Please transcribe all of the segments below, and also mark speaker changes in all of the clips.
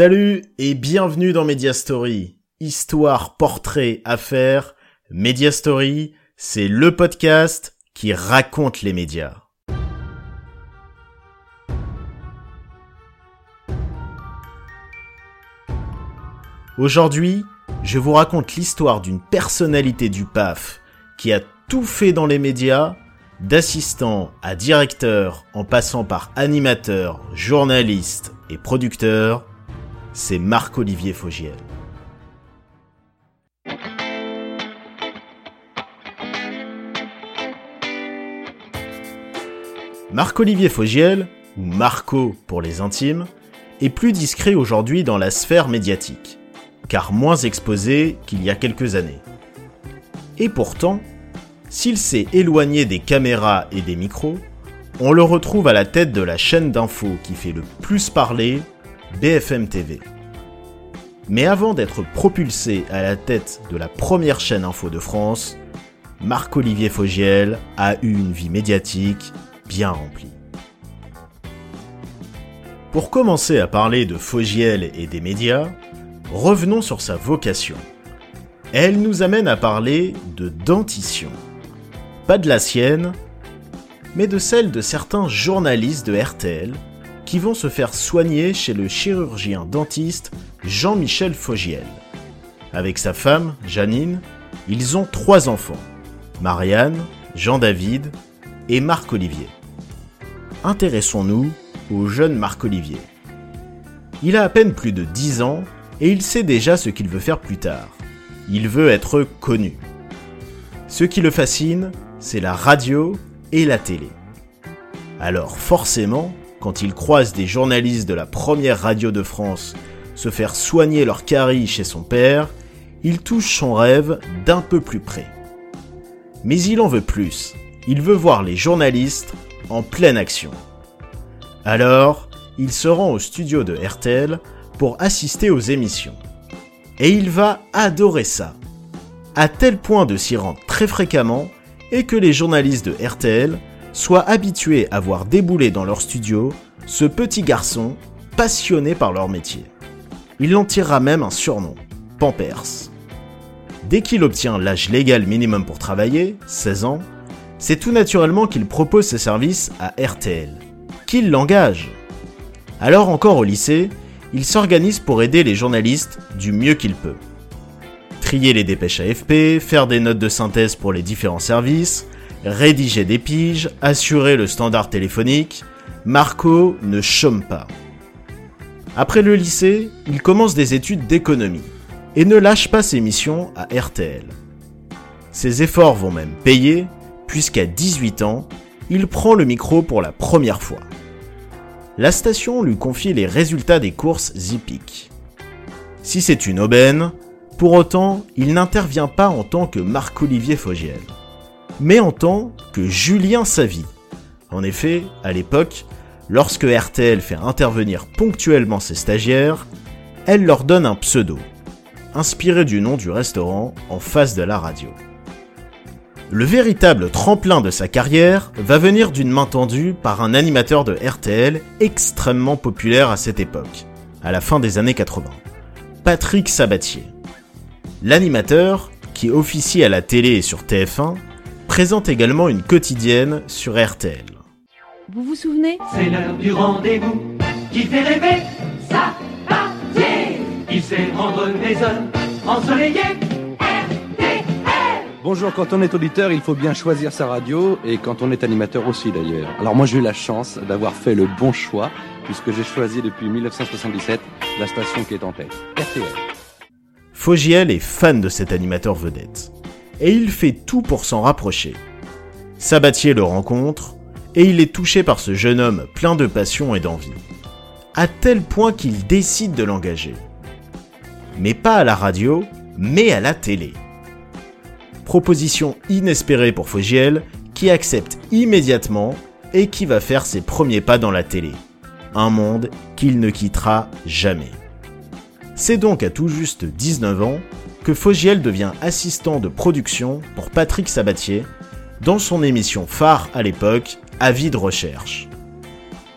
Speaker 1: Salut et bienvenue dans Media Story. Histoire, portrait, affaires. Media Story, c'est le podcast qui raconte les médias. Aujourd'hui, je vous raconte l'histoire d'une personnalité du PAF qui a tout fait dans les médias, d'assistant à directeur en passant par animateur, journaliste et producteur, c'est Marc-Olivier Fogiel. Marc-Olivier Fogiel, ou Marco pour les intimes, est plus discret aujourd'hui dans la sphère médiatique, car moins exposé qu'il y a quelques années. Et pourtant, s'il s'est éloigné des caméras et des micros, on le retrouve à la tête de la chaîne d'info qui fait le plus parler, BFM TV. Mais avant d'être propulsé à la tête de la première chaîne info de France, Marc-Olivier Fogiel a eu une vie médiatique bien remplie. Pour commencer à parler de Fogiel et des médias, revenons sur sa vocation. Elle nous amène à parler de dentition. Pas de la sienne, mais de celle de certains journalistes de RTL qui vont se faire soigner chez le chirurgien dentiste Jean-Michel Fogiel. Avec sa femme, Janine, ils ont trois enfants, Marianne, Jean-David et Marc-Olivier. Intéressons-nous au jeune Marc-Olivier. Il a à peine plus de 10 ans et il sait déjà ce qu'il veut faire plus tard. Il veut être connu. Ce qui le fascine, c'est la radio et la télé. Alors forcément, quand il croise des journalistes de la première radio de France se faire soigner leur carie chez son père, il touche son rêve d'un peu plus près. Mais il en veut plus. Il veut voir les journalistes en pleine action. Alors, il se rend au studio de RTL pour assister aux émissions. Et il va adorer ça. À tel point de s'y rendre très fréquemment et que les journalistes de RTL soient habitués à voir débouler dans leur studio ce petit garçon passionné par leur métier. Il en tirera même un surnom, Pampers. Dès qu'il obtient l'âge légal minimum pour travailler, 16 ans, c'est tout naturellement qu'il propose ses services à RTL, qu'il l'engage. Alors encore au lycée, il s'organise pour aider les journalistes du mieux qu'il peut. Trier les dépêches AFP, faire des notes de synthèse pour les différents services, rédiger des piges, assurer le standard téléphonique, Marco ne chôme pas. Après le lycée, il commence des études d'économie et ne lâche pas ses missions à RTL. Ses efforts vont même payer, puisqu'à 18 ans, il prend le micro pour la première fois. La station lui confie les résultats des courses hippiques. Si c'est une aubaine, pour autant, il n'intervient pas en tant que Marc-Olivier Fogiel mais en tant que Julien Savy. En effet, à l'époque, lorsque RTL fait intervenir ponctuellement ses stagiaires, elle leur donne un pseudo, inspiré du nom du restaurant en face de la radio. Le véritable tremplin de sa carrière va venir d'une main tendue par un animateur de RTL extrêmement populaire à cette époque, à la fin des années 80, Patrick Sabatier. L'animateur, qui officie à la télé et sur TF1, présente également une quotidienne sur RTL.
Speaker 2: Vous vous souvenez?
Speaker 3: C'est l'heure du rendez-vous qui fait rêver
Speaker 4: Ça partir
Speaker 3: Il sait rendre les heures ensoleillées
Speaker 4: RTL
Speaker 5: Bonjour, quand on est auditeur, il faut bien choisir sa radio et quand on est animateur aussi d'ailleurs. Alors moi j'ai eu la chance d'avoir fait le bon choix puisque j'ai choisi depuis 1977 la station qui est en tête, RTL.
Speaker 1: Fogiel est fan de cet animateur vedette et il fait tout pour s'en rapprocher. Sabatier le rencontre, et il est touché par ce jeune homme plein de passion et d'envie, à tel point qu'il décide de l'engager. Mais pas à la radio, mais à la télé. Proposition inespérée pour Fogiel, qui accepte immédiatement et qui va faire ses premiers pas dans la télé. Un monde qu'il ne quittera jamais. C'est donc à tout juste 19 ans Fogiel devient assistant de production pour Patrick Sabatier dans son émission phare à l'époque, Avis de recherche.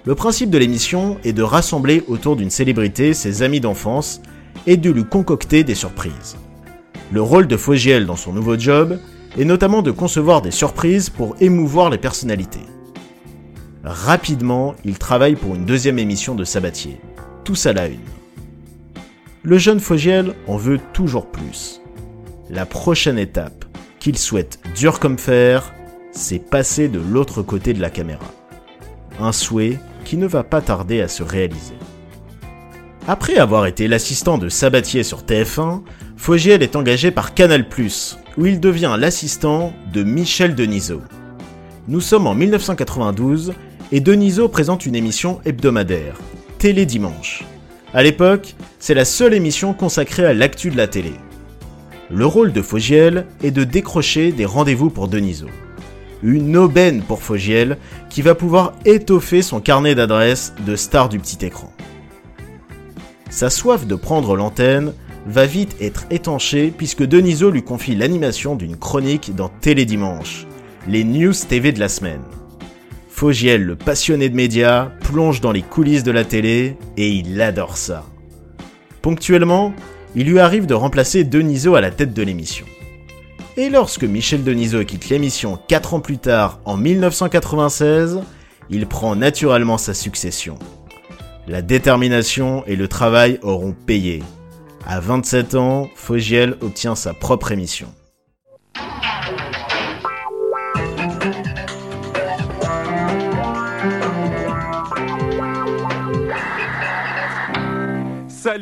Speaker 1: Le principe de l'émission est de rassembler autour d'une célébrité ses amis d'enfance et de lui concocter des surprises. Le rôle de Fogiel dans son nouveau job est notamment de concevoir des surprises pour émouvoir les personnalités. Rapidement, il travaille pour une deuxième émission de Sabatier, tous à la une. Le jeune Fogiel en veut toujours plus. La prochaine étape, qu'il souhaite dur comme fer, c'est passer de l'autre côté de la caméra. Un souhait qui ne va pas tarder à se réaliser. Après avoir été l'assistant de Sabatier sur TF1, Fogiel est engagé par Canal+, où il devient l'assistant de Michel Denisot. Nous sommes en 1992 et Denisot présente une émission hebdomadaire, Télé Dimanche. À l'époque, c'est la seule émission consacrée à l'actu de la télé. Le rôle de Fogiel est de décrocher des rendez-vous pour Denisot. Une aubaine pour Fogiel qui va pouvoir étoffer son carnet d'adresses de star du petit écran. Sa soif de prendre l'antenne va vite être étanchée puisque Denisot lui confie l'animation d'une chronique dans Télédimanche, les news TV de la semaine. Fogiel, le passionné de médias, plonge dans les coulisses de la télé et il adore ça. Ponctuellement, il lui arrive de remplacer Denisot à la tête de l'émission. Et lorsque Michel Denisot quitte l'émission 4 ans plus tard, en 1996, il prend naturellement sa succession. La détermination et le travail auront payé. À 27 ans, Fogiel obtient sa propre émission.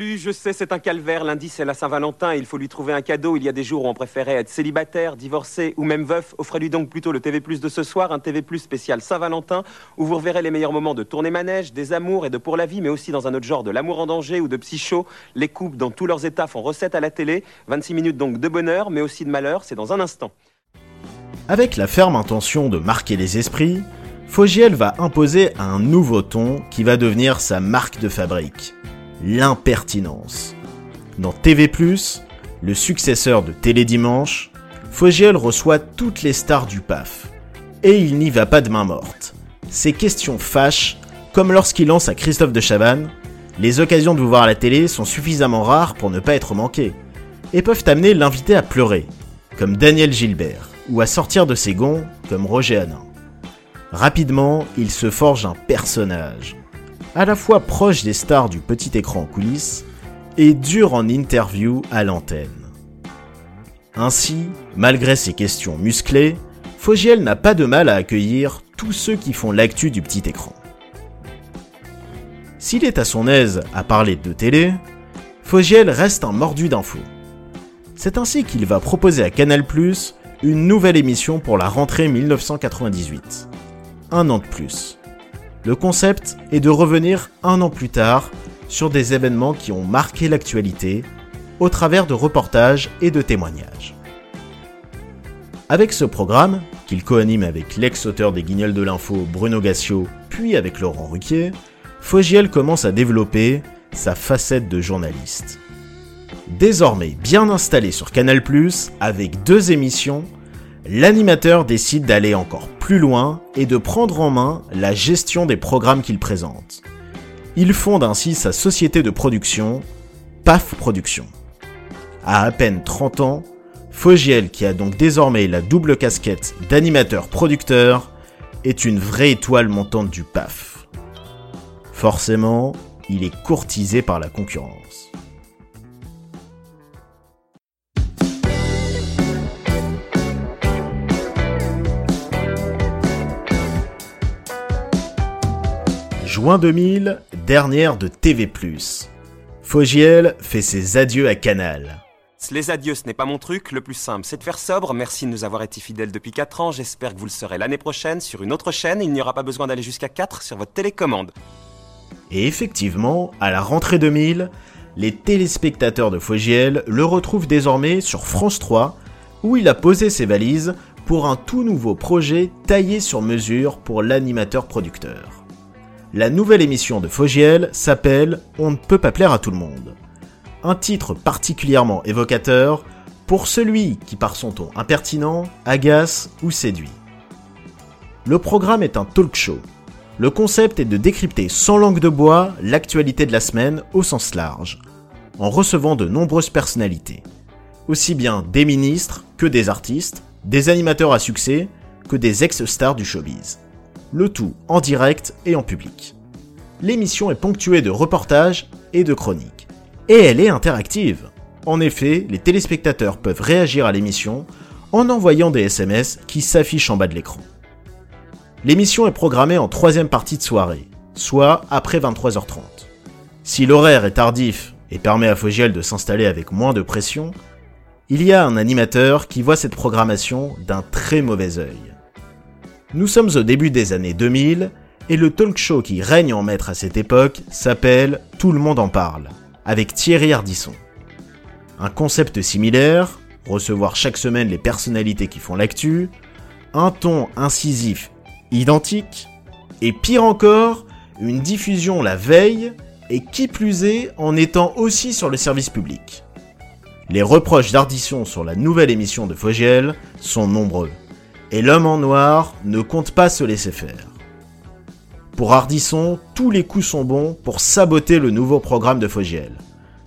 Speaker 6: Salut, je sais, c'est un calvaire. Lundi, c'est la Saint-Valentin. Il faut lui trouver un cadeau. Il y a des jours où on préférait être célibataire, divorcé ou même veuf. Offrez-lui donc plutôt le TV Plus de ce soir, un TV Plus spécial Saint-Valentin, où vous reverrez les meilleurs moments de tournée manège, des amours et de pour la vie, mais aussi dans un autre genre de l'amour en danger ou de psycho. Les couples dans tous leurs états font recette à la télé. 26 minutes donc de bonheur, mais aussi de malheur. C'est dans un instant.
Speaker 1: Avec la ferme intention de marquer les esprits, Fogiel va imposer un nouveau ton qui va devenir sa marque de fabrique l'impertinence. Dans TV+, le successeur de Télédimanche, Fogiel reçoit toutes les stars du PAF. Et il n'y va pas de main morte. Ses questions fâchent, comme lorsqu'il lance à Christophe de Chavannes Les occasions de vous voir à la télé sont suffisamment rares pour ne pas être manquées, et peuvent amener l'invité à pleurer, comme Daniel Gilbert, ou à sortir de ses gonds, comme Roger Hanin. Rapidement, il se forge un personnage, à la fois proche des stars du petit écran en coulisses et dur en interview à l'antenne. Ainsi, malgré ses questions musclées, Fogiel n'a pas de mal à accueillir tous ceux qui font l'actu du petit écran. S'il est à son aise à parler de télé, Fogiel reste un mordu d'infos. C'est ainsi qu'il va proposer à Canal+, une nouvelle émission pour la rentrée 1998. Un an de plus. Le concept est de revenir un an plus tard sur des événements qui ont marqué l'actualité au travers de reportages et de témoignages. Avec ce programme, qu'il coanime avec l'ex-auteur des Guignols de l'info Bruno Gassio, puis avec Laurent Ruquier, Fogiel commence à développer sa facette de journaliste. Désormais bien installé sur Canal+, avec deux émissions, l'animateur décide d'aller encore plus loin et de prendre en main la gestion des programmes qu'il présente. Il fonde ainsi sa société de production, PAF Productions. À à peine 30 ans, Fogiel, qui a donc désormais la double casquette d'animateur-producteur, est une vraie étoile montante du PAF. Forcément, il est courtisé par la concurrence. Juin 2000, dernière de TV+. Fogiel fait ses adieux à Canal.
Speaker 6: Les adieux, ce n'est pas mon truc. Le plus simple, c'est de faire sobre. Merci de nous avoir été fidèles depuis 4 ans. J'espère que vous le serez l'année prochaine sur une autre chaîne. Il n'y aura pas besoin d'aller jusqu'à 4 sur votre télécommande.
Speaker 1: Et effectivement, à la rentrée 2000, les téléspectateurs de Fogiel le retrouvent désormais sur France 3, où il a posé ses valises pour un tout nouveau projet taillé sur mesure pour l'animateur producteur. La nouvelle émission de Fogiel s'appelle On ne peut pas plaire à tout le monde. Un titre particulièrement évocateur pour celui qui par son ton impertinent, agace ou séduit. Le programme est un talk show. Le concept est de décrypter sans langue de bois l'actualité de la semaine au sens large, en recevant de nombreuses personnalités, aussi bien des ministres que des artistes, des animateurs à succès que des ex-stars du showbiz. Le tout en direct et en public. L'émission est ponctuée de reportages et de chroniques. Et elle est interactive. En effet, les téléspectateurs peuvent réagir à l'émission en envoyant des SMS qui s'affichent en bas de l'écran. L'émission est programmée en troisième partie de soirée, soit après 23h30. Si l'horaire est tardif et permet à Fogiel de s'installer avec moins de pression, il y a un animateur qui voit cette programmation d'un très mauvais œil. Nous sommes au début des années 2000 et le talk show qui règne en maître à cette époque s'appelle Tout le monde en parle, avec Thierry Ardisson. Un concept similaire, recevoir chaque semaine les personnalités qui font l'actu, un ton incisif identique, et pire encore, une diffusion la veille, et qui plus est en étant aussi sur le service public. Les reproches d'Ardisson sur la nouvelle émission de Fogiel sont nombreux, et l'homme en noir ne compte pas se laisser faire. Pour Ardisson, tous les coups sont bons pour saboter le nouveau programme de Fogiel.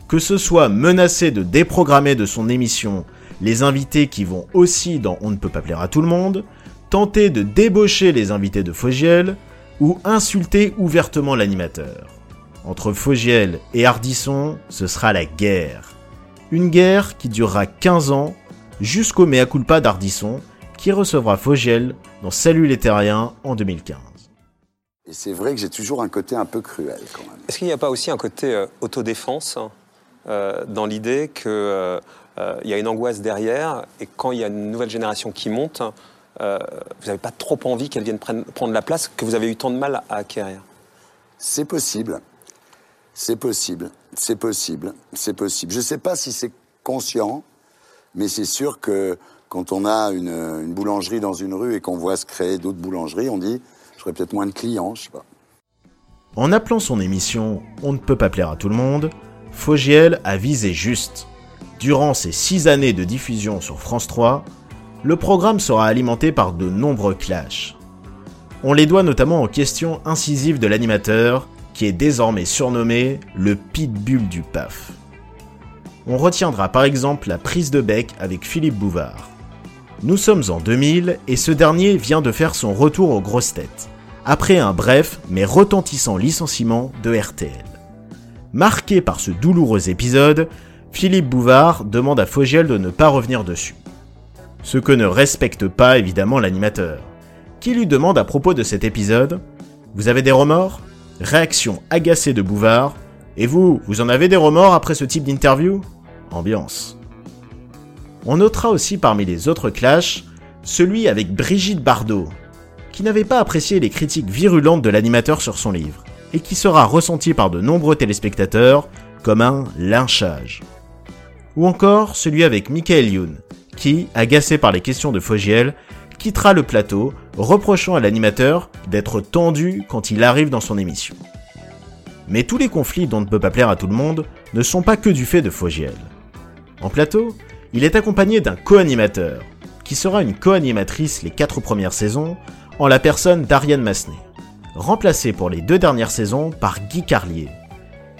Speaker 1: Que ce soit menacer de déprogrammer de son émission les invités qui vont aussi dans On ne peut pas plaire à tout le monde, tenter de débaucher les invités de Fogiel ou insulter ouvertement l'animateur. Entre Fogiel et Ardisson, ce sera la guerre. Une guerre qui durera 15 ans jusqu'au mea culpa d'Ardisson qui recevra Fogiel dans Salut les Terriens en 2015.
Speaker 7: Et c'est vrai que j'ai toujours un côté un peu cruel quand même.
Speaker 6: Est-ce qu'il n'y a pas aussi un côté euh, autodéfense euh, dans l'idée qu'il euh, euh, y a une angoisse derrière et quand il y a une nouvelle génération qui monte, euh, vous n'avez pas trop envie qu'elle vienne prenne- prendre la place que vous avez eu tant de mal à acquérir?
Speaker 7: C'est possible. C'est possible. C'est possible. C'est possible. Je ne sais pas si c'est conscient, mais c'est sûr que quand on a une, boulangerie dans une rue et qu'on voit se créer d'autres boulangeries, on dit j'aurais peut-être moins de clients, je sais pas.
Speaker 1: En appelant son émission On ne peut pas plaire à tout le monde, Fogiel a visé juste. Durant ses six années de diffusion sur France 3, le programme sera alimenté par de nombreux clashs. On les doit notamment aux questions incisives de l'animateur, qui est désormais surnommé le pitbull du PAF. On retiendra par exemple la prise de bec avec Philippe Bouvard. Nous sommes en 2000 et ce dernier vient de faire son retour aux grosses têtes, après un bref mais retentissant licenciement de RTL. Marqué par ce douloureux épisode, Philippe Bouvard demande à Fogiel de ne pas revenir dessus. Ce que ne respecte pas évidemment l'animateur, qui lui demande à propos de cet épisode Vous avez des remords? Réaction agacée de Bouvard Et vous, vous en avez des remords après ce type d'interview? Ambiance. On notera aussi parmi les autres clashs celui avec Brigitte Bardot, qui n'avait pas apprécié les critiques virulentes de l'animateur sur son livre, et qui sera ressenti par de nombreux téléspectateurs comme un lynchage. Ou encore celui avec Michael Youn, qui, agacé par les questions de Fogiel, quittera le plateau, reprochant à l'animateur d'être tendu quand il arrive dans son émission. Mais tous les conflits dont ne peut pas plaire à tout le monde ne sont pas que du fait de Fogiel. En plateau, il est accompagné d'un co-animateur, qui sera une co-animatrice les quatre premières saisons, en la personne d'Ariane Massenet, remplacée pour les deux dernières saisons par Guy Carlier.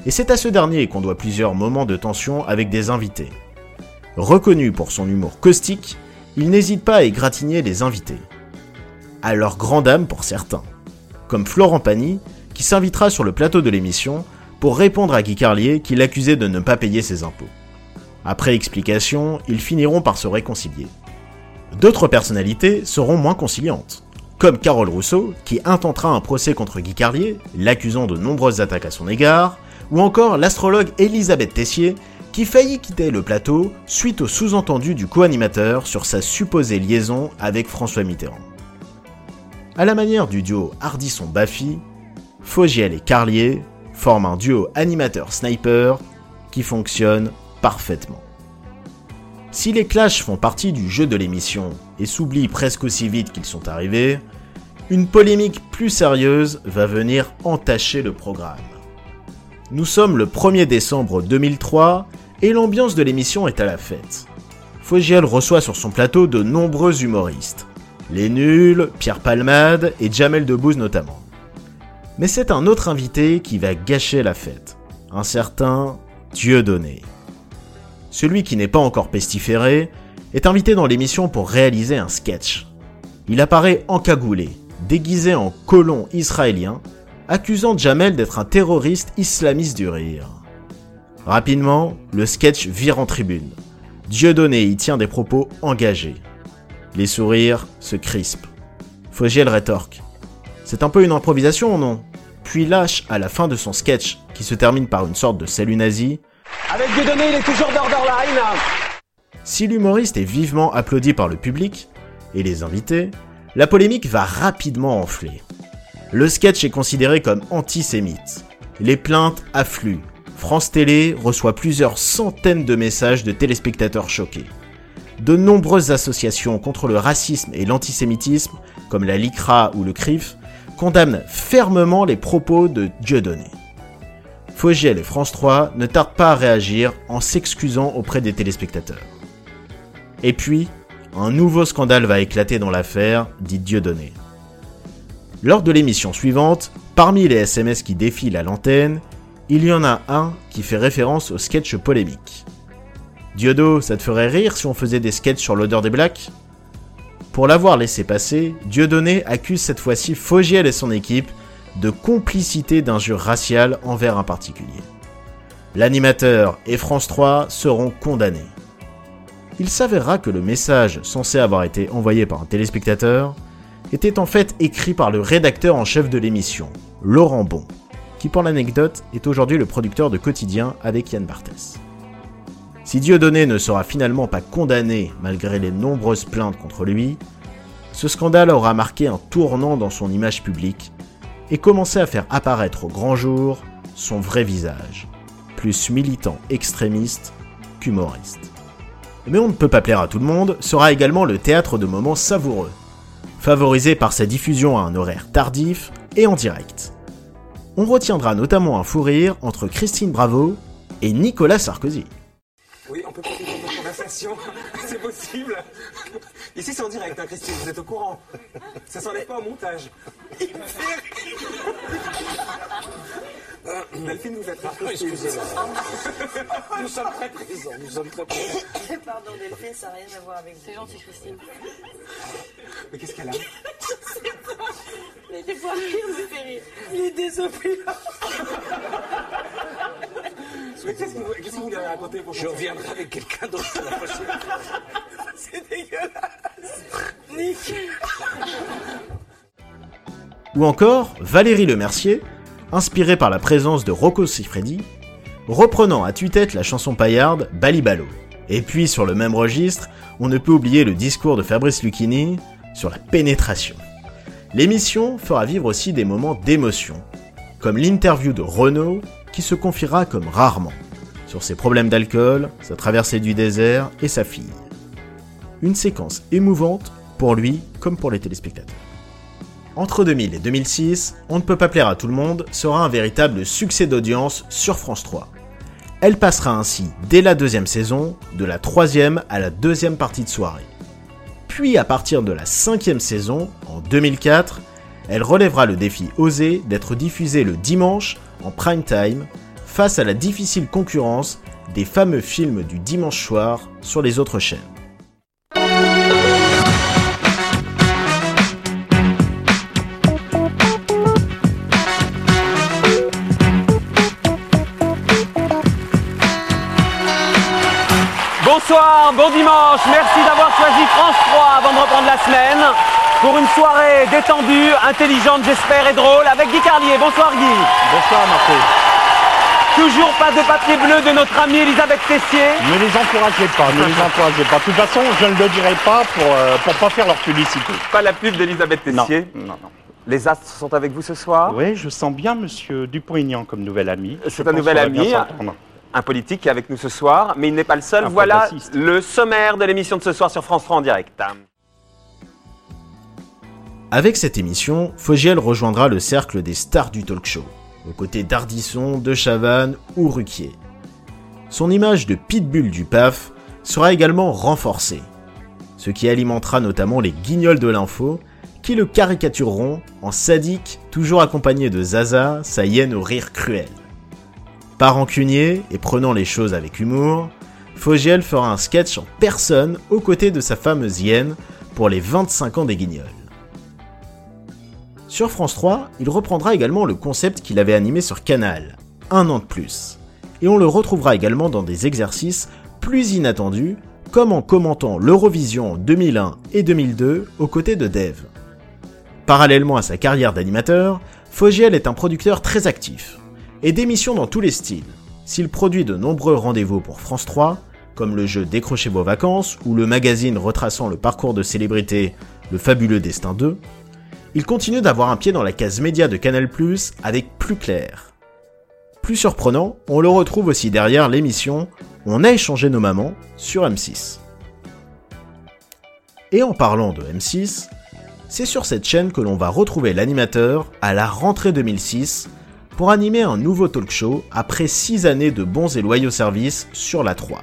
Speaker 1: Et c'est à ce dernier qu'on doit plusieurs moments de tension avec des invités. Reconnu pour son humour caustique, il n'hésite pas à égratigner les invités. À leur grande âme pour certains. Comme Florent Pagny, qui s'invitera sur le plateau de l'émission pour répondre à Guy Carlier qui l'accusait de ne pas payer ses impôts. Après explication, ils finiront par se réconcilier. D'autres personnalités seront moins conciliantes, comme Carole Rousseau, qui intentera un procès contre Guy Carlier, l'accusant de nombreuses attaques à son égard, ou encore l'astrologue Elisabeth Tessier, qui faillit quitter le plateau suite au sous-entendu du co-animateur sur sa supposée liaison avec François Mitterrand. À la manière du duo Hardisson-Baffy, Fogiel et Carlier forment un duo animateur-sniper qui fonctionne parfaitement. Si les clashs font partie du jeu de l'émission et s'oublient presque aussi vite qu'ils sont arrivés, une polémique plus sérieuse va venir entacher le programme. Nous sommes le 1er décembre 2003 et l'ambiance de l'émission est à la fête. Fogiel reçoit sur son plateau de nombreux humoristes. Les nuls, Pierre Palmade et Jamel Debbouze notamment. Mais c'est un autre invité qui va gâcher la fête. Un certain Dieudonné. Celui qui n'est pas encore pestiféré est invité dans l'émission pour réaliser un sketch. Il apparaît encagoulé, déguisé en colon israélien, accusant Jamel d'être un terroriste islamiste du rire. Rapidement, le sketch vire en tribune. Dieudonné y tient des propos engagés. Les sourires se crispent. Fogiel rétorque. C'est un peu une improvisation, non? Puis lâche à la fin de son sketch, qui se termine par une sorte de salut nazi.
Speaker 6: Avec Dieudonné, il est toujours
Speaker 1: Si l'humoriste est vivement applaudi par le public et les invités, la polémique va rapidement enfler. Le sketch est considéré comme antisémite. Les plaintes affluent. France Télé reçoit plusieurs centaines de messages de téléspectateurs choqués. De nombreuses associations contre le racisme et l'antisémitisme, comme la LICRA ou le CRIF, condamnent fermement les propos de Dieudonné. Fogiel et France 3 ne tardent pas à réagir en s'excusant auprès des téléspectateurs. Et puis, un nouveau scandale va éclater dans l'affaire, dit Dieudonné. Lors de l'émission suivante, parmi les SMS qui défilent à l'antenne, il y en a un qui fait référence au sketch polémique. Diodo, ça te ferait rire si on faisait des sketchs sur l'odeur des blacks? Pour l'avoir laissé passer, Dieudonné accuse cette fois-ci Fogiel et son équipe de complicité d'injures raciales envers un particulier. L'animateur et France 3 seront condamnés. Il s'avérera que le message censé avoir été envoyé par un téléspectateur était en fait écrit par le rédacteur en chef de l'émission, Laurent Bon, qui pour l'anecdote est aujourd'hui le producteur de Quotidien avec Yann Barthès. Si Dieudonné ne sera finalement pas condamné malgré les nombreuses plaintes contre lui, ce scandale aura marqué un tournant dans son image publique et commencé à faire apparaître au grand jour son vrai visage, plus militant extrémiste qu'humoriste. Mais on ne peut pas plaire à tout le monde sera également le théâtre de moments savoureux, favorisé par sa diffusion à un horaire tardif et en direct. On retiendra notamment un fou rire entre Christine Bravo et Nicolas Sarkozy.
Speaker 6: Oui, on peut continuer notre conversation. C'est possible. Ici, c'est en direct, hein, Christine, vous êtes au courant. Ça s'enlève pas au montage. Il me fait rire. Delphine, vous êtes là.
Speaker 8: Excusez-moi. Nous sommes très présents, nous sommes très présents.
Speaker 9: Pardon Delphine, ça n'a rien à voir avec vous. C'est gentil Christine.
Speaker 6: Mais qu'est-ce qu'elle a
Speaker 9: Mais des fois rire me fait rire. Il est désolé.
Speaker 6: Mais qu'est-ce que vous, qu'est-ce que vous voulez raconter pour
Speaker 8: Je reviendrai avec quelqu'un d'autre la prochaine fois.
Speaker 9: C'est dégueulasse.
Speaker 1: Ou encore Valérie Lemercier, inspirée par la présence de Rocco Siffredi, reprenant à tue-tête la chanson paillarde Balibalo. Et puis sur le même registre, on ne peut oublier le discours de Fabrice Lucchini sur la pénétration. L'émission fera vivre aussi des moments d'émotion, comme l'interview de Renaud qui se confiera comme rarement sur ses problèmes d'alcool, sa traversée du désert et sa fille. Une séquence émouvante pour lui comme pour les téléspectateurs. Entre 2000 et 2006, On ne peut pas plaire à tout le monde sera un véritable succès d'audience sur France 3. Elle passera ainsi dès la deuxième saison, de la troisième à la deuxième partie de soirée. Puis à partir de la cinquième saison, en 2004, elle relèvera le défi osé d'être diffusée le dimanche en prime time face à la difficile concurrence des fameux films du dimanche soir sur les autres chaînes.
Speaker 6: Bonsoir, bon dimanche, merci d'avoir choisi France 3 avant de reprendre la semaine pour une soirée détendue, intelligente j'espère et drôle avec Guy Carlier. Bonsoir Guy.
Speaker 10: Bonsoir Marco.
Speaker 6: Toujours pas de papier bleu de notre amie Elisabeth Tessier.
Speaker 10: Ne les encouragez pas, ne les encouragez pas. De toute façon, je ne le dirai pas pour euh, pour pas faire leur publicité.
Speaker 6: Pas la pub d'Elisabeth Tessier.
Speaker 10: Non, non, non.
Speaker 6: Les astres sont avec vous ce soir?
Speaker 10: Oui, je sens bien Monsieur Dupont-Aignan comme nouvel ami.
Speaker 6: C'est un nouvel ami. Un politique qui est avec nous ce soir, mais il n'est pas le seul.
Speaker 10: Un
Speaker 6: voilà le sommaire de l'émission de ce soir sur France 3 en direct.
Speaker 1: Avec cette émission, Fogiel rejoindra le cercle des stars du talk show, aux côtés d'Ardisson, de Chavannes ou Ruquier. Son image de pitbull du PAF sera également renforcée, ce qui alimentera notamment les guignols de l'info qui le caricatureront en sadique, toujours accompagné de Zaza, sa hyène au rire cruel. Pas rancunier et prenant les choses avec humour, Fogiel fera un sketch en personne aux côtés de sa fameuse hyène pour les 25 ans des Guignols. Sur France 3, il reprendra également le concept qu'il avait animé sur Canal, un an de plus, et on le retrouvera également dans des exercices plus inattendus, comme en commentant l'Eurovision 2001 et 2002 aux côtés de Dev. Parallèlement à sa carrière d'animateur, Fogiel est un producteur très actif, et d'émissions dans tous les styles. S'il produit de nombreux rendez-vous pour France 3, comme le jeu Décrochez vos vacances ou le magazine retraçant le parcours de célébrités Le fabuleux destin 2, il continue d'avoir un pied dans la case média de Canal+, avec Plus clair. Plus surprenant, on le retrouve aussi derrière l'émission On a échangé nos mamans sur M6. Et en parlant de M6, c'est sur cette chaîne que l'on va retrouver l'animateur à la rentrée 2006 pour animer un nouveau talk show après 6 années de bons et loyaux services sur la 3.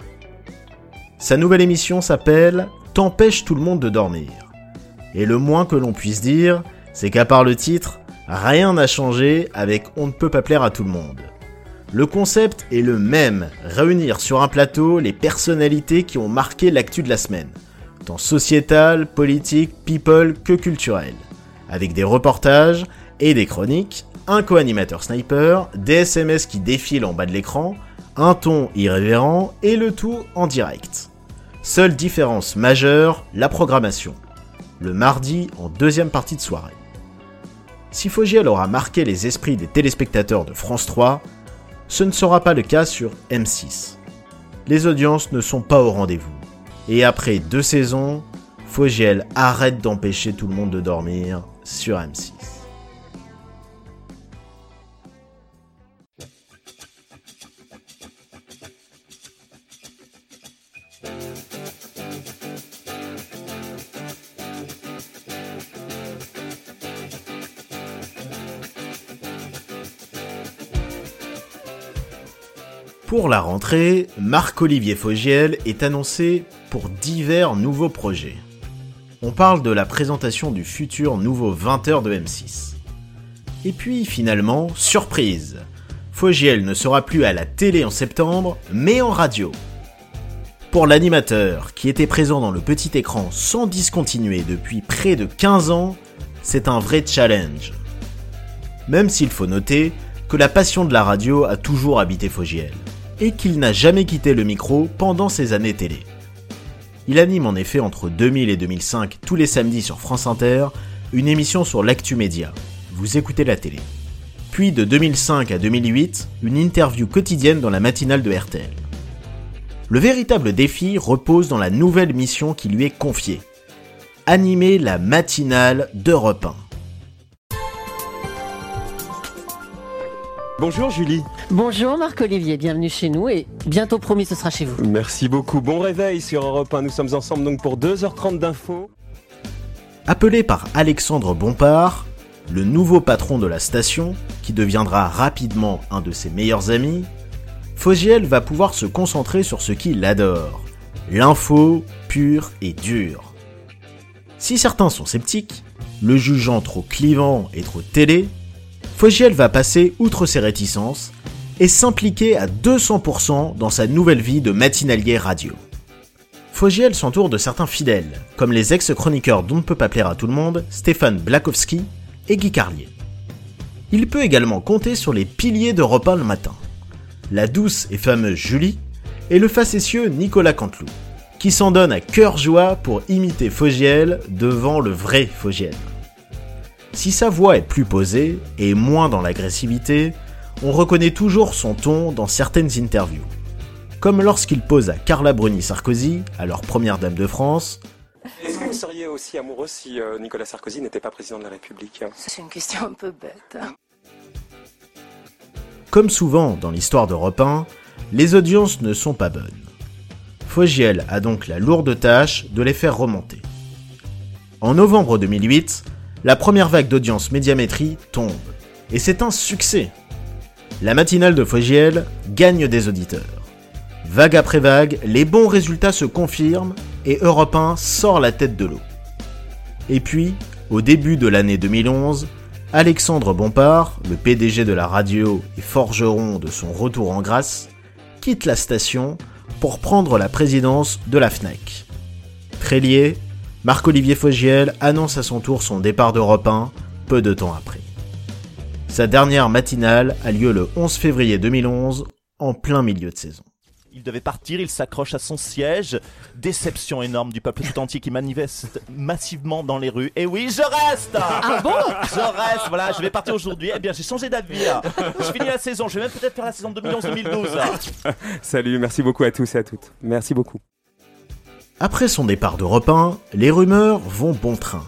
Speaker 1: Sa nouvelle émission s'appelle T'empêche tout le monde de dormir. Et le moins que l'on puisse dire, c'est qu'à part le titre, rien n'a changé avec On ne peut pas plaire à tout le monde. Le concept est le même, réunir sur un plateau les personnalités qui ont marqué l'actu de la semaine, tant sociétal, politique, people que culturel, avec des reportages et des chroniques un co-animateur sniper, des SMS qui défilent en bas de l'écran, un ton irrévérent et le tout en direct. Seule différence majeure, la programmation. Le mardi en deuxième partie de soirée. Si Fogiel aura marqué les esprits des téléspectateurs de France 3, ce ne sera pas le cas sur M6. Les audiences ne sont pas au rendez-vous. Et après deux saisons, Fogiel arrête d'empêcher tout le monde de dormir sur M6. Pour la rentrée, Marc-Olivier Fogiel est annoncé pour divers nouveaux projets. On parle de la présentation du futur nouveau 20h de M6. Et puis finalement, surprise, Fogiel ne sera plus à la télé en septembre, mais en radio. Pour l'animateur, qui était présent dans le petit écran sans discontinuer depuis près de 15 ans, c'est un vrai challenge. Même s'il faut noter que la passion de la radio a toujours habité Fogiel et qu'il n'a jamais quitté le micro pendant ses années télé. Il anime en effet entre 2000 et 2005 tous les samedis sur France Inter une émission sur l'actu média. Vous écoutez la télé. Puis de 2005 à 2008, une interview quotidienne dans la matinale de RTL. Le véritable défi repose dans la nouvelle mission qui lui est confiée. Animer la matinale d'Europe 1.
Speaker 6: Bonjour Julie.
Speaker 11: Bonjour Marc-Olivier, bienvenue chez nous et bientôt promis ce sera chez vous.
Speaker 6: Merci beaucoup. Bon réveil sur Europe 1. Nous sommes ensemble donc pour 2h30 d'infos.
Speaker 1: Appelé par Alexandre Bompard, le nouveau patron de la station, qui deviendra rapidement un de ses meilleurs amis, Fogiel va pouvoir se concentrer sur ce qu'il adore, l'info pure et dure. Si certains sont sceptiques, le jugeant trop clivant et trop télé, Fogiel va passer outre ses réticences et s'impliquer à 200% dans sa nouvelle vie de matinalier radio. Fogiel s'entoure de certains fidèles, comme les ex-chroniqueurs dont ne peut pas plaire à tout le monde, Stéphane Blakowski et Guy Carlier. Il peut également compter sur les piliers de repas le matin, la douce et fameuse Julie et le facétieux Nicolas Canteloup, qui s'en donne à cœur joie pour imiter Fogiel devant le vrai Fogiel. Si sa voix est plus posée et moins dans l'agressivité, on reconnaît toujours son ton dans certaines interviews. Comme lorsqu'il pose à Carla Bruni Sarkozy, alors première dame de France,
Speaker 6: Est-ce que vous seriez aussi amoureux si euh, Nicolas Sarkozy n'était pas président de la République?
Speaker 9: C'est une question un peu bête. hein.
Speaker 1: Comme souvent dans l'histoire d'Europe 1, les audiences ne sont pas bonnes. Fogiel a donc la lourde tâche de les faire remonter. En novembre 2008, la première vague d'audience médiamétrie tombe. Et c'est un succès. La matinale de Fogiel gagne des auditeurs. Vague après vague, les bons résultats se confirment et Europe 1 sort la tête de l'eau. Et puis, Au début de l'année 2011, Alexandre Bompard, le PDG de la radio et forgeron de son retour en grâce, quitte la station pour prendre la présidence de la FNAC. Très lié, Marc-Olivier Fogiel annonce à son tour son départ d'Europe 1 peu de temps après. Sa dernière matinale a lieu le 11 février 2011, en plein milieu de saison.
Speaker 12: Il devait partir, il s'accroche à son siège. Déception énorme du peuple tout entier qui manifeste massivement dans les rues. Et oui, je reste
Speaker 11: Ah bon?
Speaker 12: Je reste, voilà, je vais partir aujourd'hui. Eh bien, j'ai changé d'avis. Je finis la saison, je vais même peut-être faire la saison 2011-2012.
Speaker 6: Salut, merci beaucoup à tous et à toutes. Merci beaucoup.
Speaker 1: Après son départ d'Europe 1, les rumeurs vont bon train.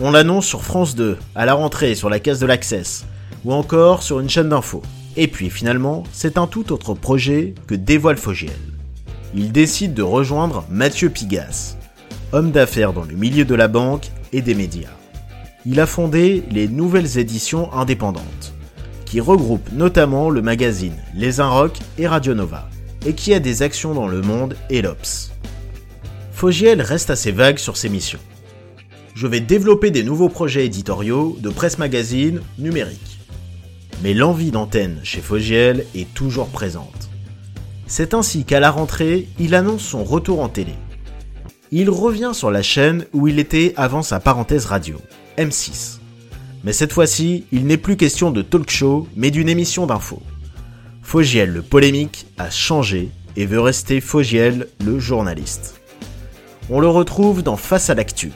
Speaker 1: On l'annonce sur France 2, à la rentrée sur la caisse de l'Access, ou encore sur une chaîne d'infos. Et puis finalement, c'est un tout autre projet que dévoile Fogiel. Il décide de rejoindre Mathieu Pigas, homme d'affaires dans le milieu de la banque et des médias. Il a fondé les Nouvelles Éditions Indépendantes, qui regroupent notamment le magazine Les Inrocks et Radio Nova, et qui a des actions dans le monde et l'Obs. Fogiel reste assez vague sur ses missions. Je vais développer des nouveaux projets éditoriaux de presse magazine numérique. Mais l'envie d'antenne chez Fogiel est toujours présente. C'est ainsi qu'à la rentrée, il annonce son retour en télé. Il revient sur la chaîne où il était avant sa parenthèse radio, M6. Mais cette fois-ci, il n'est plus question de talk show, mais d'une émission d'info. Fogiel le polémique a changé et veut rester Fogiel le journaliste. On le retrouve dans Face à l'actu,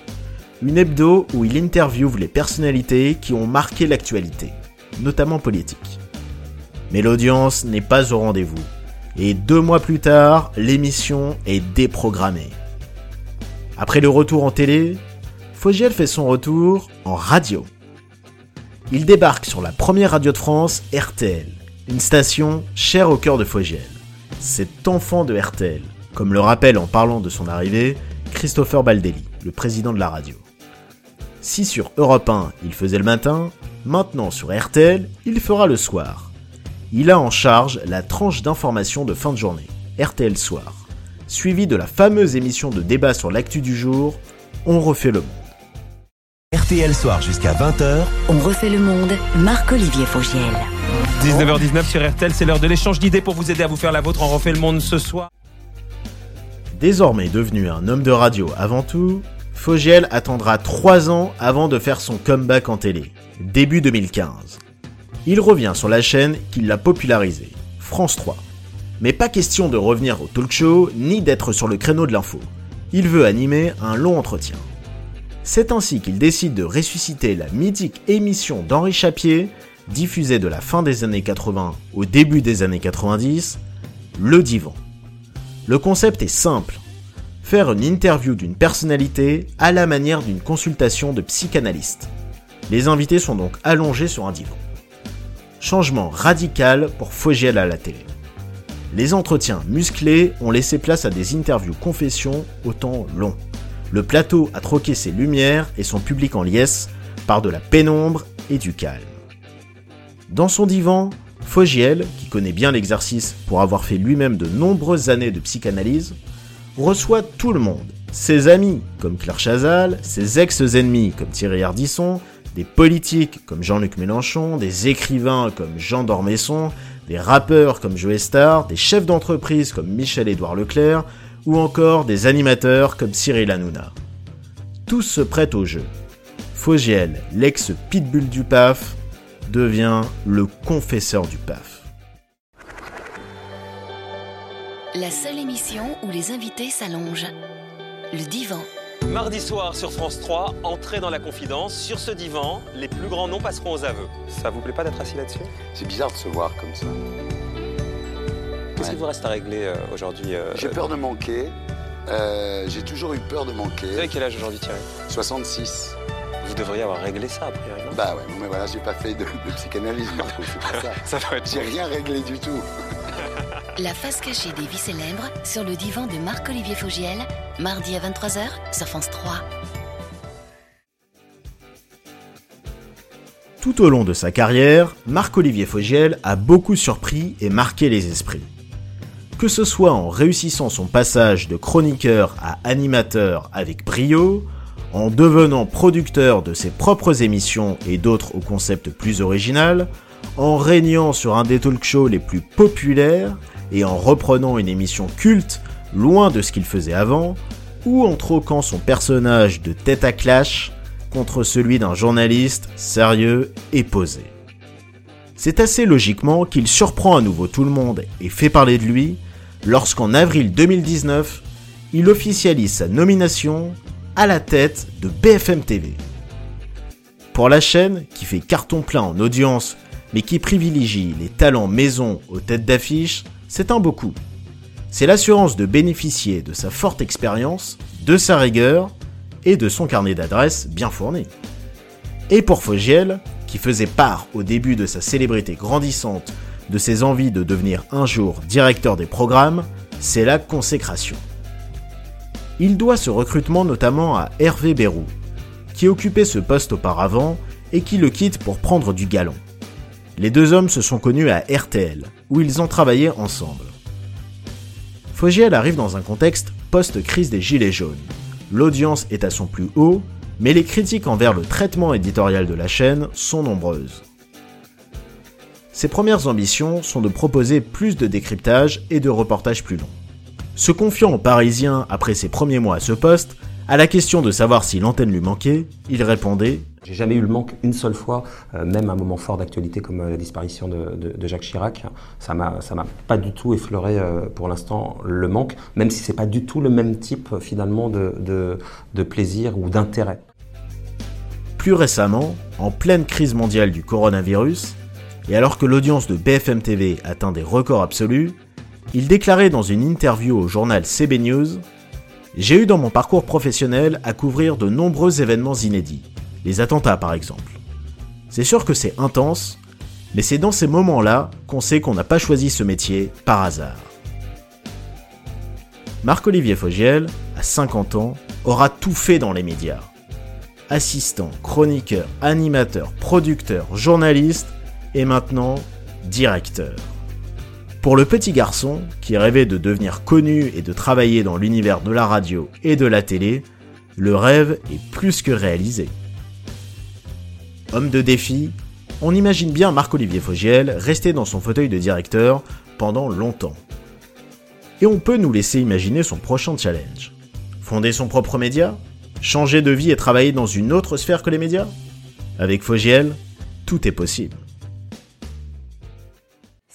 Speaker 1: une hebdo où il interviewe les personnalités qui ont marqué l'actualité, notamment politique. Mais l'audience n'est pas au rendez-vous, et deux mois plus tard, l'émission est déprogrammée. Après le retour en télé, Fogiel fait son retour en radio. Il débarque sur la première radio de France, RTL, une station chère au cœur de Fogiel. Cet enfant de RTL, comme le rappelle en parlant de son arrivée Christopher Baldelli, le président de la radio. Si sur Europe 1 il faisait le matin, maintenant sur RTL il fera le soir. Il a en charge la tranche d'information de fin de journée, RTL Soir, suivie de la fameuse émission de débat sur l'actu du jour, On refait le monde.
Speaker 13: RTL Soir jusqu'à 20h.
Speaker 14: On refait le monde, Marc-Olivier Fogiel.
Speaker 15: 19h19 sur RTL, c'est l'heure de l'échange d'idées pour vous aider à vous faire la vôtre. On refait le monde ce soir.
Speaker 1: Désormais devenu un homme de radio avant tout, Fogiel attendra 3 ans avant de faire son comeback en télé, début 2015. Il revient sur la chaîne qui l'a popularisé, France 3. Mais pas question de revenir au talk show ni d'être sur le créneau de l'info. Il veut animer un long entretien. C'est ainsi qu'il décide de ressusciter la mythique émission d'Henri Chapier, diffusée de la fin des années 80 au début des années 90, Le Divan. Le concept est simple. Faire une interview d'une personnalité à la manière d'une consultation de psychanalyste. Les invités sont donc allongés sur un divan. Changement radical pour Fogiel à la télé. Les entretiens musclés ont laissé place à des interviews confessions au temps long. Le plateau a troqué ses lumières et son public en liesse par de la pénombre et du calme. Dans son divan, Fogiel, qui connaît bien l'exercice pour avoir fait lui-même de nombreuses années de psychanalyse, reçoit tout le monde. Ses amis comme Claire Chazal, ses ex-ennemis comme Thierry Ardisson, des politiques comme Jean-Luc Mélenchon, des écrivains comme Jean Dormesson, des rappeurs comme Joe Star, des chefs d'entreprise comme Michel-Édouard Leclerc, ou encore des animateurs comme Cyril Hanouna. Tous se prêtent au jeu. Fogiel, l'ex-pitbull du PAF, devient le confesseur du PAF.
Speaker 14: La seule émission où les invités s'allongent. Le divan.
Speaker 6: Mardi soir sur France 3, entrée dans la confidence. Sur ce divan, les plus grands noms passeront aux aveux. Ça vous plaît pas d'être assis là-dessus?
Speaker 7: C'est bizarre de se voir comme ça.
Speaker 6: Qu'est-ce
Speaker 7: Ouais.
Speaker 6: qui vous reste à régler euh, aujourd'hui euh,
Speaker 7: J'ai peur de manquer. Euh, J'ai toujours eu peur de manquer.
Speaker 6: Vous avez quel âge aujourd'hui Thierry?
Speaker 7: 66.
Speaker 6: Vous devriez avoir réglé ça a priori, non
Speaker 7: Bah ouais, mais voilà, j'ai pas fait de, de psychanalyse, Marco, c'est pas ça.
Speaker 6: Ça doit être
Speaker 7: J'ai rien réglé du tout.
Speaker 14: La face cachée des vies célèbres sur le divan de Marc-Olivier Fogiel, mardi à 23h sur France 3.
Speaker 1: Tout au long de sa carrière, Marc-Olivier Fogiel a beaucoup surpris et marqué les esprits. Que ce soit en réussissant son passage de chroniqueur à animateur avec brio, en devenant producteur de ses propres émissions et d'autres au concept plus original, en régnant sur un des talk shows les plus populaires et en reprenant une émission culte loin de ce qu'il faisait avant, ou en troquant son personnage de tête à clash contre celui d'un journaliste sérieux et posé. C'est assez logiquement qu'il surprend à nouveau tout le monde et fait parler de lui lorsqu'en avril 2019, il officialise sa nomination à la tête de BFM TV. Pour la chaîne, qui fait carton plein en audience, mais qui privilégie les talents maison aux têtes d'affiche, c'est un beau coup. C'est l'assurance de bénéficier de sa forte expérience, de sa rigueur et de son carnet d'adresses bien fourni. Et pour Fogiel, qui faisait part au début de sa célébrité grandissante de ses envies de devenir un jour directeur des programmes, c'est la consécration. Il doit ce recrutement notamment à Hervé Bérou, qui occupait ce poste auparavant et qui le quitte pour prendre du galon. Les deux hommes se sont connus à RTL, où ils ont travaillé ensemble. Fogiel arrive dans un contexte post-crise des Gilets jaunes. L'audience est à son plus haut, mais les critiques envers le traitement éditorial de la chaîne sont nombreuses. Ses premières ambitions sont de proposer plus de décryptage et de reportages plus longs. Se confiant aux Parisiens après ses premiers mois à ce poste, à la question de savoir si l'antenne lui manquait, il répondait
Speaker 6: J'ai jamais eu le manque une seule fois, euh, même un moment fort d'actualité comme euh, la disparition de, Jacques Chirac. Ça m'a, ça m'a pas du tout effleuré euh, pour l'instant le manque, même si c'est pas du tout le même type finalement de, de plaisir ou d'intérêt.
Speaker 1: Plus récemment, en pleine crise mondiale du coronavirus, et alors que l'audience de BFM TV atteint des records absolus, il déclarait dans une interview au journal CB News J'ai eu dans mon parcours professionnel à couvrir de nombreux événements inédits, les attentats par exemple. C'est sûr que c'est intense, mais c'est dans ces moments-là qu'on sait qu'on n'a pas choisi ce métier par hasard. Marc-Olivier Fogiel, à 50 ans, aura tout fait dans les médias. Assistant, chroniqueur, animateur, producteur, journaliste et maintenant directeur. Pour le petit garçon, qui rêvait de devenir connu et de travailler dans l'univers de la radio et de la télé, le rêve est plus que réalisé. Homme de défi, on imagine bien Marc-Olivier Fogiel rester dans son fauteuil de directeur pendant longtemps. Et on peut nous laisser imaginer son prochain challenge. Fonder son propre média? Changer de vie et travailler dans une autre sphère que les médias? Avec Fogiel, tout est possible.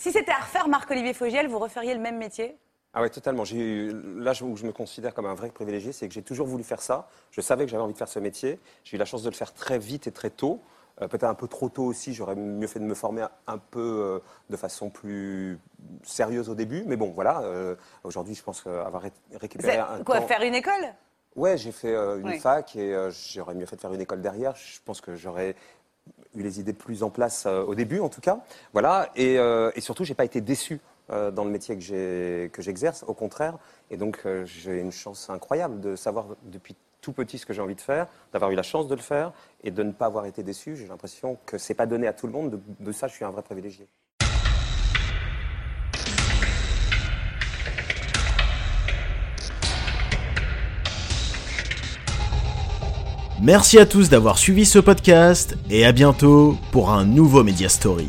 Speaker 16: Si c'était à refaire, Marc-Olivier Fogiel, vous referiez le même métier?
Speaker 6: Ah ouais, totalement. Là où je me considère comme un vrai privilégié, c'est que j'ai toujours voulu faire ça. Je savais que j'avais envie de faire ce métier. J'ai eu la chance de le faire très vite et très tôt. Euh, peut-être un peu trop tôt aussi. J'aurais mieux fait de me former un peu euh, de façon plus sérieuse au début. Mais bon, voilà. Euh, aujourd'hui, je pense avoir récupéré un
Speaker 16: Quoi, faire une école?
Speaker 6: Ouais, j'ai fait une fac et j'aurais mieux fait de faire une école derrière. Je pense que j'aurais eu les idées plus en place euh, au début, en tout cas. Voilà. Et, euh, et surtout, j'ai pas été déçu euh, dans le métier que j'exerce. Au contraire. Et donc, j'ai une chance incroyable de savoir depuis tout petit ce que j'ai envie de faire, d'avoir eu la chance de le faire et de ne pas avoir été déçu. J'ai l'impression que c'est pas donné à tout le monde. de ça, je suis un vrai privilégié.
Speaker 1: Merci à tous d'avoir suivi ce podcast et à bientôt pour un nouveau Media Story.